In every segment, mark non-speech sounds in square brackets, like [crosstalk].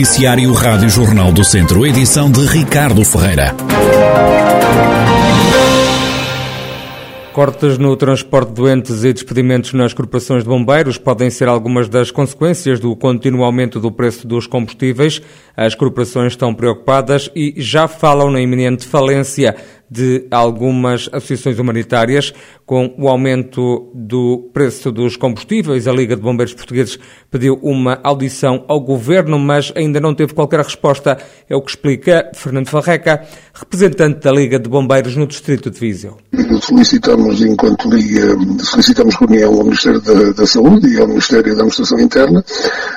Noticiário Rádio Jornal do Centro, edição de Ricardo Ferreira. Cortes no transporte de doentes e despedimentos nas corporações de bombeiros podem ser algumas das consequências do contínuo aumento do preço dos combustíveis. As corporações estão preocupadas e já falam na iminente falência de algumas associações humanitárias. Com o aumento do preço dos combustíveis, a Liga de Bombeiros Portugueses pediu uma audição ao governo, mas ainda não teve qualquer resposta. É o que explica Fernando Farreca, representante da Liga de Bombeiros no Distrito de Viseu. Solicitamos, enquanto Liga, solicitamos reunião ao Ministério da, da, Saúde e ao Ministério da Administração Interna,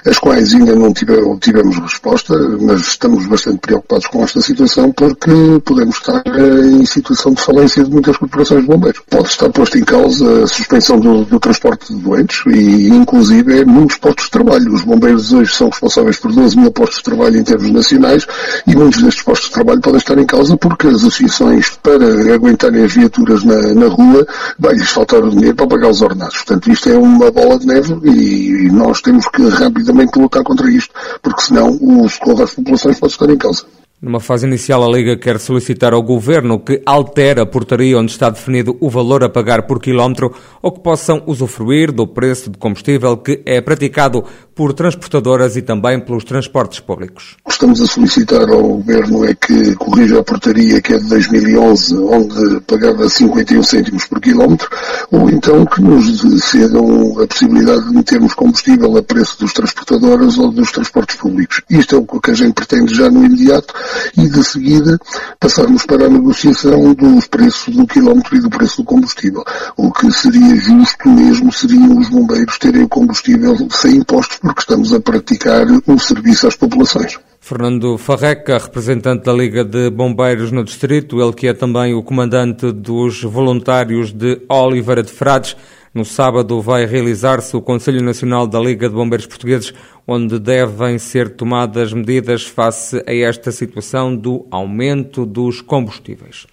as quais ainda não tivemos, tivemos resposta, mas estamos bastante preocupados com esta situação porque podemos estar em em situação de falência de muitas corporações de bombeiros. Pode estar posto em causa a suspensão do, do transporte de doentes e, inclusive, muitos postos de trabalho. Os bombeiros hoje são responsáveis por 12 mil postos de trabalho em termos nacionais e muitos destes postos de trabalho podem estar em causa porque as associações, para aguentarem as viaturas na, na rua, vai-lhes faltar o dinheiro para pagar os ordenados. Portanto, isto é uma bola de neve e nós temos que rapidamente lutar contra isto, porque senão o socorro às populações pode estar em causa. Numa fase inicial, a Liga quer solicitar ao Governo que altere a portaria onde está definido o valor a pagar por quilómetro ou que possam usufruir do preço de combustível que é praticado por transportadoras e também pelos transportes públicos. O que estamos a solicitar ao Governo é que corrija a portaria que é de 2011, onde pagava 51 cêntimos por quilómetro, ou então que nos cedam a possibilidade de metermos combustível a preço dos transportadoras ou dos transportes públicos. Isto é o que a gente pretende já no imediato e de seguida passarmos para a negociação dos preços do quilómetro e do preço do combustível. O que seria justo mesmo seriam os bombeiros terem o combustível sem impostos porque estamos a praticar um serviço às populações. Fernando Farreca, representante da Liga de Bombeiros no Distrito, ele que é também o comandante dos voluntários de Oliveira de Frades. No sábado vai realizar-se o Conselho Nacional da Liga de Bombeiros Portugueses, onde devem ser tomadas medidas face a esta situação do aumento dos combustíveis.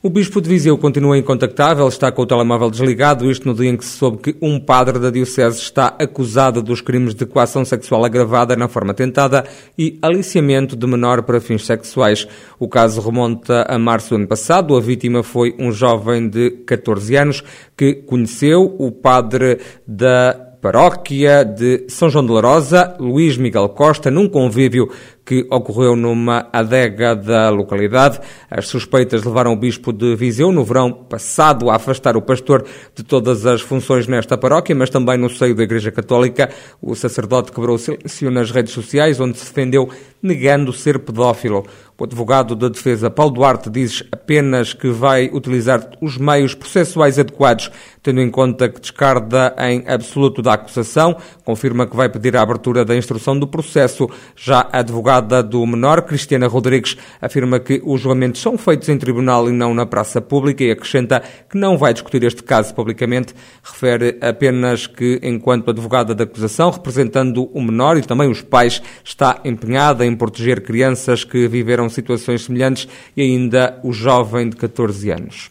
O Bispo de Viseu continua incontactável, está com o telemóvel desligado, isto no dia em que se soube que um padre da Diocese está acusado dos crimes de coação sexual agravada na forma tentada e aliciamento de menor para fins sexuais. O caso remonta a março do ano passado. A vítima foi um jovem de 14 anos que conheceu o padre da paróquia de São João de la Rosa, Luís Miguel Costa, num convívio que ocorreu numa adega da localidade. As suspeitas levaram o bispo de Viseu no verão passado a afastar o pastor de todas as funções nesta paróquia, mas também no seio da Igreja Católica. O sacerdote quebrou silêncio nas redes sociais, onde se defendeu negando ser pedófilo. O advogado da defesa, Paulo Duarte, diz apenas que vai utilizar os meios processuais adequados, tendo em conta que descarda em absoluto da acusação, confirma que vai pedir a abertura da instrução do processo. Já a advogada do menor, Cristiana Rodrigues, afirma que os julgamentos são feitos em tribunal e não na praça pública e acrescenta que não vai discutir este caso publicamente. Refere apenas que, enquanto advogada da acusação, representando o menor e também os pais, está empenhada em proteger crianças que viveram situações semelhantes e ainda o jovem de 14 anos.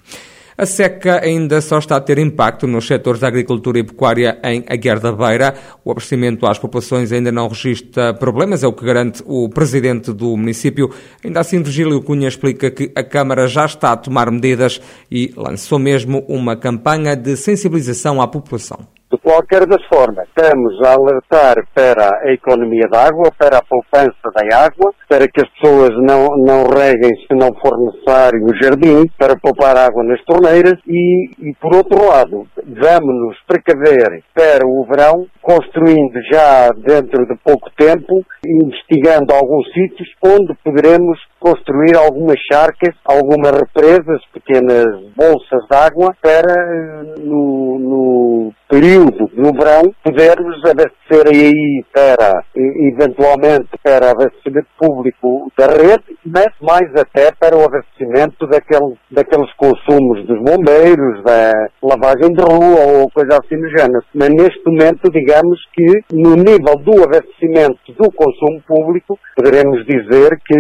A seca ainda só está a ter impacto nos setores da agricultura e pecuária em Aguiar da Beira. O abastecimento às populações ainda não registra problemas, é o que garante o presidente do município. Ainda assim, Virgílio Cunha explica que a Câmara já está a tomar medidas e lançou mesmo uma campanha de sensibilização à população. De qualquer das formas, estamos a alertar para a economia da água, para a poupança da água, para que as pessoas não, não reguem se não for necessário o jardim, para poupar água nas torneiras e, e por outro lado, vamos-nos precaver para o verão, construindo já dentro de pouco tempo, investigando alguns sítios onde poderemos construir algumas charcas, algumas represas, pequenas bolsas de água, para no, no período no verão podermos abastecer aí para, eventualmente, para abastecimento público da rede, mas mais até para o abastecimento daquele, daqueles consumos dos bombeiros, da lavagem de rua ou coisa assim do género. Mas neste momento, digamos que no nível do abastecimento do consumo público, poderemos dizer que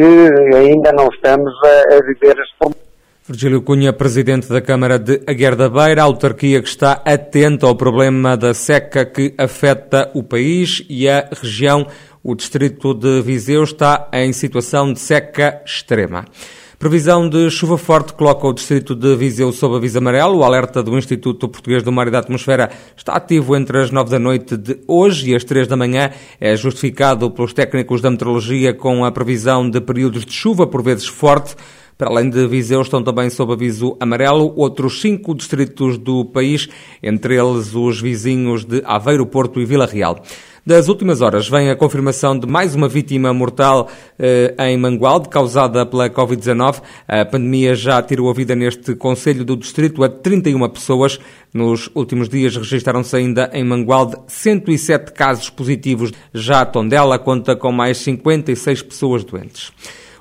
ainda não estamos a, a viver problema. Virgílio Cunha, presidente da Câmara de Aguer da Beira, autarquia que está atenta ao problema da seca que afeta o país e a região. O distrito de Viseu está em situação de seca extrema. Previsão de chuva forte coloca o distrito de Viseu sob aviso amarelo. O alerta do Instituto Português do Mar e da Atmosfera está ativo entre as nove da noite de hoje e as três da manhã. É justificado pelos técnicos da meteorologia com a previsão de períodos de chuva, por vezes forte. Para além de Viseu, estão também sob aviso amarelo outros cinco distritos do país, entre eles os vizinhos de Aveiro, Porto e Vila Real. Das últimas horas vem a confirmação de mais uma vítima mortal eh, em Mangualde, causada pela Covid-19. A pandemia já tirou a vida neste Conselho do Distrito a 31 pessoas. Nos últimos dias registaram-se ainda em Mangualde 107 casos positivos. Já Tondela conta com mais 56 pessoas doentes.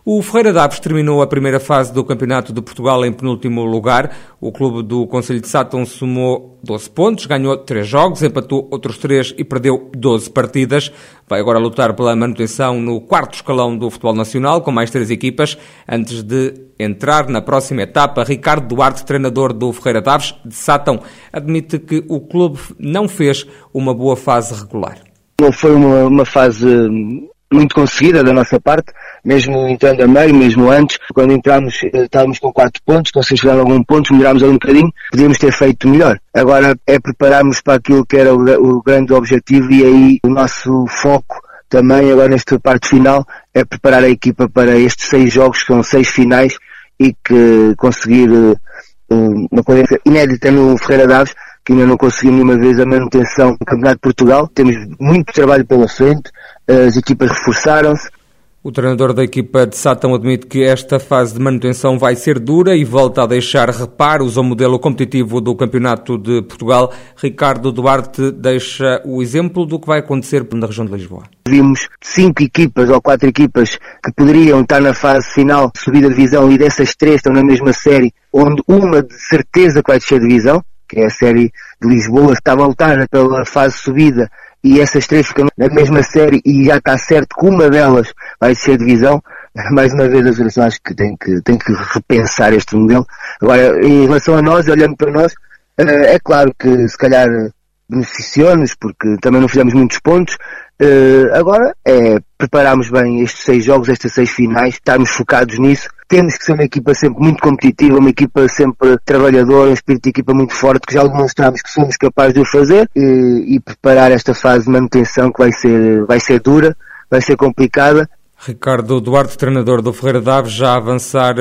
O Ferreira Daves terminou a primeira fase do Campeonato de Portugal em penúltimo lugar. O clube do Conselho de Sátão somou 12 pontos, ganhou 3 jogos, empatou outros 3 e perdeu 12 partidas. Vai agora lutar pela manutenção no quarto escalão do futebol nacional, com mais três equipas, antes de entrar na próxima etapa. Ricardo Duarte, treinador do Ferreira Daves, de Sátão, admite que o clube não fez uma boa fase regular. Não foi uma, uma fase muito conseguida da nossa parte, mesmo entrando a meio, mesmo antes, quando entramos, eh, estávamos com 4 pontos, vocês chegaram a algum ponto, melhorámos ali um bocadinho, podíamos ter feito melhor. Agora é prepararmos para aquilo que era o, o grande objetivo e aí o nosso foco também agora nesta parte final é preparar a equipa para estes seis jogos, que são seis finais e que conseguir uh, uma coisa inédita no Ferreira Daves, que ainda não conseguimos nenhuma vez a manutenção do Campeonato de Portugal. Temos muito trabalho pela frente, as equipas reforçaram-se. O treinador da equipa de Sátão admite que esta fase de manutenção vai ser dura e volta a deixar reparos ao modelo competitivo do Campeonato de Portugal. Ricardo Duarte deixa o exemplo do que vai acontecer na região de Lisboa. Vimos cinco equipas ou quatro equipas que poderiam estar na fase final de subida de divisão e dessas três estão na mesma série, onde uma de certeza que vai descer de divisão, que é a série de Lisboa, está a lutar pela fase subida e essas três ficam na mesma série e já está certo que uma delas vai ser divisão, [laughs] mais uma vez a Federação acho que tem que, tem que repensar este modelo. Agora, em relação a nós, olhando para nós, eh, é claro que se calhar beneficiou-nos, porque também não fizemos muitos pontos. Uh, agora é prepararmos bem estes seis jogos, estas seis finais, estarmos focados nisso. Temos que ser uma equipa sempre muito competitiva, uma equipa sempre trabalhadora, um espírito de equipa muito forte, que já demonstramos que somos capazes de o fazer e, e preparar esta fase de manutenção que vai ser, vai ser dura, vai ser complicada. Ricardo Duarte, treinador do Ferreira Daves, já avançar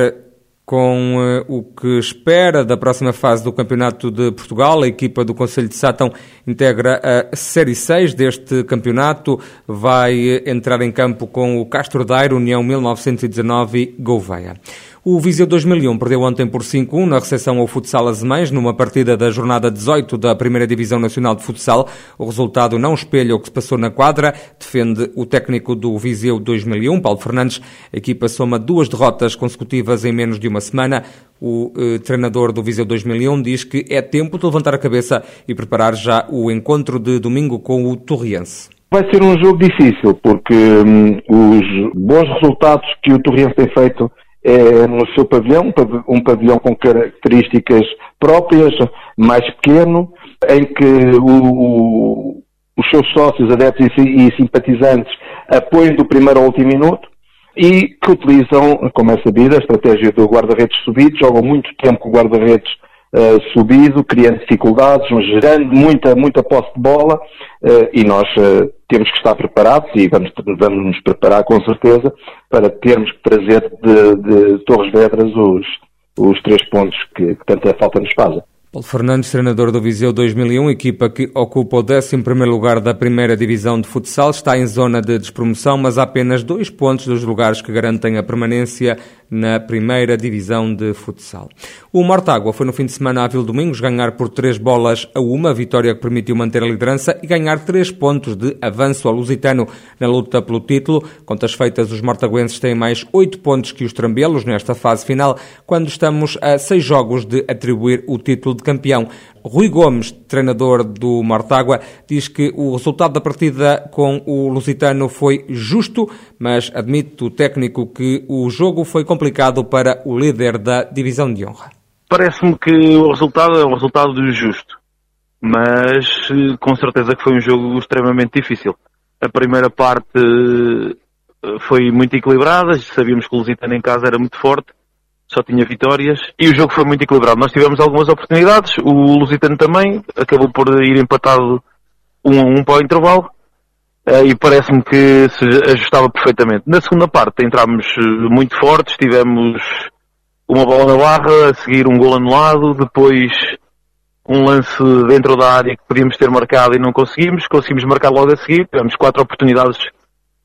com uh, o que espera da próxima fase do Campeonato de Portugal. A equipa do Conselho de Sátão integra a Série 6 deste campeonato. Vai eh, entrar em campo com o Castro Daire, União 1919 e Gouveia. O Viseu 2001 perdeu ontem por 5-1 na recepção ao Futsal Azemães, numa partida da jornada 18 da Primeira Divisão Nacional de Futsal. O resultado não espelha o que se passou na quadra, defende o técnico do Viseu 2001, Paulo Fernandes. A equipa soma duas derrotas consecutivas em menos de uma semana. O eh, treinador do Viseu 2001 diz que é tempo de levantar a cabeça e preparar já o encontro de domingo com o Torriense. Vai ser um jogo difícil, porque hum, os bons resultados que o Torriense tem feito é no seu pavilhão, um pavilhão com características próprias, mais pequeno, em que o, os seus sócios, adeptos e simpatizantes apoiam do primeiro ao último minuto e que utilizam, como é sabido, a estratégia do guarda-redes subido, jogam muito tempo com o guarda-redes uh, subido, criando dificuldades, gerando muita, muita posse de bola uh, e nós uh, temos que estar preparados e vamos, vamos nos preparar com certeza para termos que trazer de, de Torres Vedras os, os três pontos que, que tanta falta nos fazem. Paulo Fernandes, treinador do Viseu 2001, equipa que ocupa o 11 lugar da primeira divisão de futsal, está em zona de despromoção, mas há apenas dois pontos dos lugares que garantem a permanência na primeira divisão de futsal. O Mortágua foi no fim de semana à Vila Domingos ganhar por três bolas a uma, vitória que permitiu manter a liderança e ganhar três pontos de avanço ao Lusitano na luta pelo título. Contas feitas, os mortaguenses têm mais oito pontos que os trambelos nesta fase final, quando estamos a seis jogos de atribuir o título de campeão. Rui Gomes, treinador do Mortágua, diz que o resultado da partida com o Lusitano foi justo, mas admite o técnico que o jogo foi complicado para o líder da divisão de honra. Parece-me que o resultado é um resultado justo, mas eh, com certeza que foi um jogo extremamente difícil. A primeira parte eh, foi muito equilibrada, sabíamos que o Lusitano em casa era muito forte, só tinha vitórias e o jogo foi muito equilibrado. Nós tivemos algumas oportunidades, o Lusitano também, acabou por ir empatado um a um para o intervalo eh, e parece-me que se ajustava perfeitamente. Na segunda parte entramos muito fortes, tivemos uma bola na barra, a seguir um gol anulado, depois um lance dentro da área que podíamos ter marcado e não conseguimos, conseguimos marcar logo a seguir, tivemos quatro oportunidades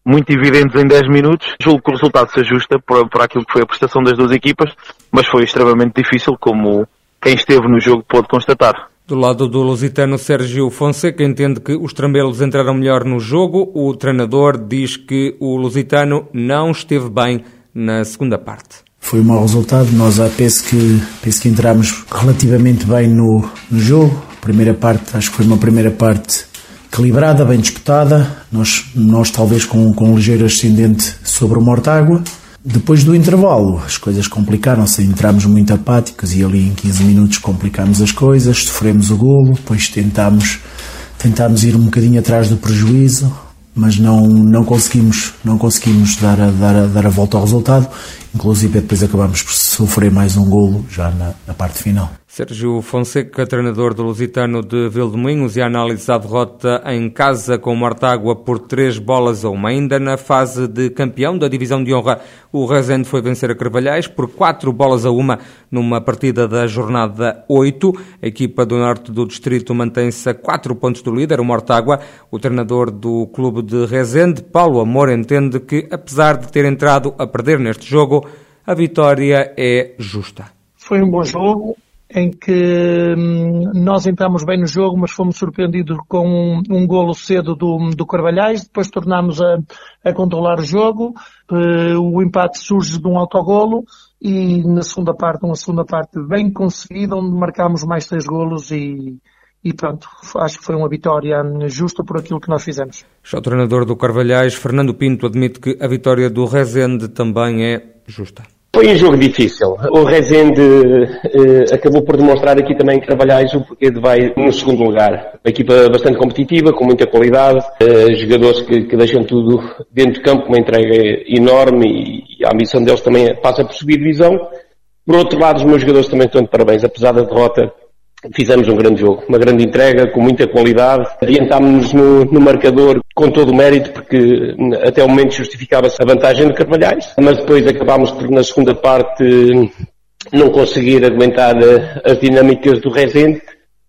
muito evidentes em 10 minutos. Julgo que o resultado se ajusta para, para aquilo que foi a prestação das duas equipas, mas foi extremamente difícil, como quem esteve no jogo pôde constatar. Do lado do lusitano Sérgio Fonseca entende que os trambelos entraram melhor no jogo. O treinador diz que o lusitano não esteve bem na segunda parte foi um mau resultado. Nós penso que, penso que entramos relativamente bem no, no jogo. Primeira parte, acho que foi uma primeira parte equilibrada, bem disputada. Nós, nós talvez com, com um ligeiro ascendente sobre o Mortágua. Depois do intervalo, as coisas complicaram-se, entramos muito apáticos e ali em 15 minutos complicámos as coisas, sofremos o golo, depois tentámos, tentámos ir um bocadinho atrás do prejuízo, mas não, não conseguimos, não conseguimos dar a, dar, a, dar a volta ao resultado, inclusive depois acabamos por sofrer mais um golo já na, na parte final. Sérgio Fonseca, treinador do Lusitano de Vildemunhos e a análise da derrota em casa com Mortágua por três bolas a uma. Ainda na fase de campeão da divisão de honra, o Rezende foi vencer a Carvalhais por quatro bolas a uma numa partida da jornada 8. A equipa do norte do distrito mantém-se a quatro pontos do líder, o Mortágua. O treinador do clube de Rezende, Paulo Amor, entende que, apesar de ter entrado a perder neste jogo, a vitória é justa. Foi um bom jogo, em que hum, nós entramos bem no jogo, mas fomos surpreendidos com um, um golo cedo do, do Carvalhais, depois tornámos a, a controlar o jogo, uh, o empate surge de um autogolo e na segunda parte, uma segunda parte bem conseguida, onde marcámos mais três golos e, e pronto, acho que foi uma vitória justa por aquilo que nós fizemos. Já o treinador do Carvalhais, Fernando Pinto, admite que a vitória do Rezende também é justa. Foi um jogo difícil. O Rezende eh, acabou por demonstrar aqui também que Trabalhais o porquê de vai no segundo lugar. Uma equipa bastante competitiva, com muita qualidade, eh, jogadores que, que, deixam tudo dentro de campo, uma entrega enorme e a ambição deles também passa por subir divisão. Por outro lado, os meus jogadores também estão de parabéns, apesar da derrota, Fizemos um grande jogo, uma grande entrega, com muita qualidade. Adiantámos-nos no, no, marcador com todo o mérito, porque até o momento justificava-se a vantagem de Carvalhais, mas depois acabámos por, na segunda parte, não conseguir aguentar eh, as dinâmicas do Rezende,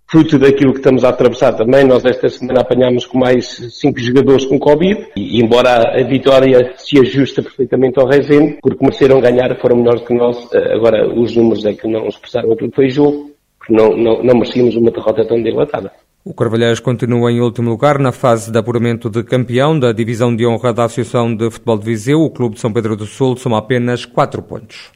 fruto daquilo que estamos a atravessar também. Nós esta semana apanhámos com mais cinco jogadores com Covid, e embora a vitória se ajusta perfeitamente ao Rezende, porque mereceram ganhar, foram melhores que nós, eh, agora os números é que não expressaram aquilo que foi jogo, não, não, não merecíamos uma derrota tão dilatada. O Carvalhais continua em último lugar na fase de apuramento de campeão da divisão de honra da Associação de Futebol de Viseu. O Clube de São Pedro do Sul soma apenas 4 pontos.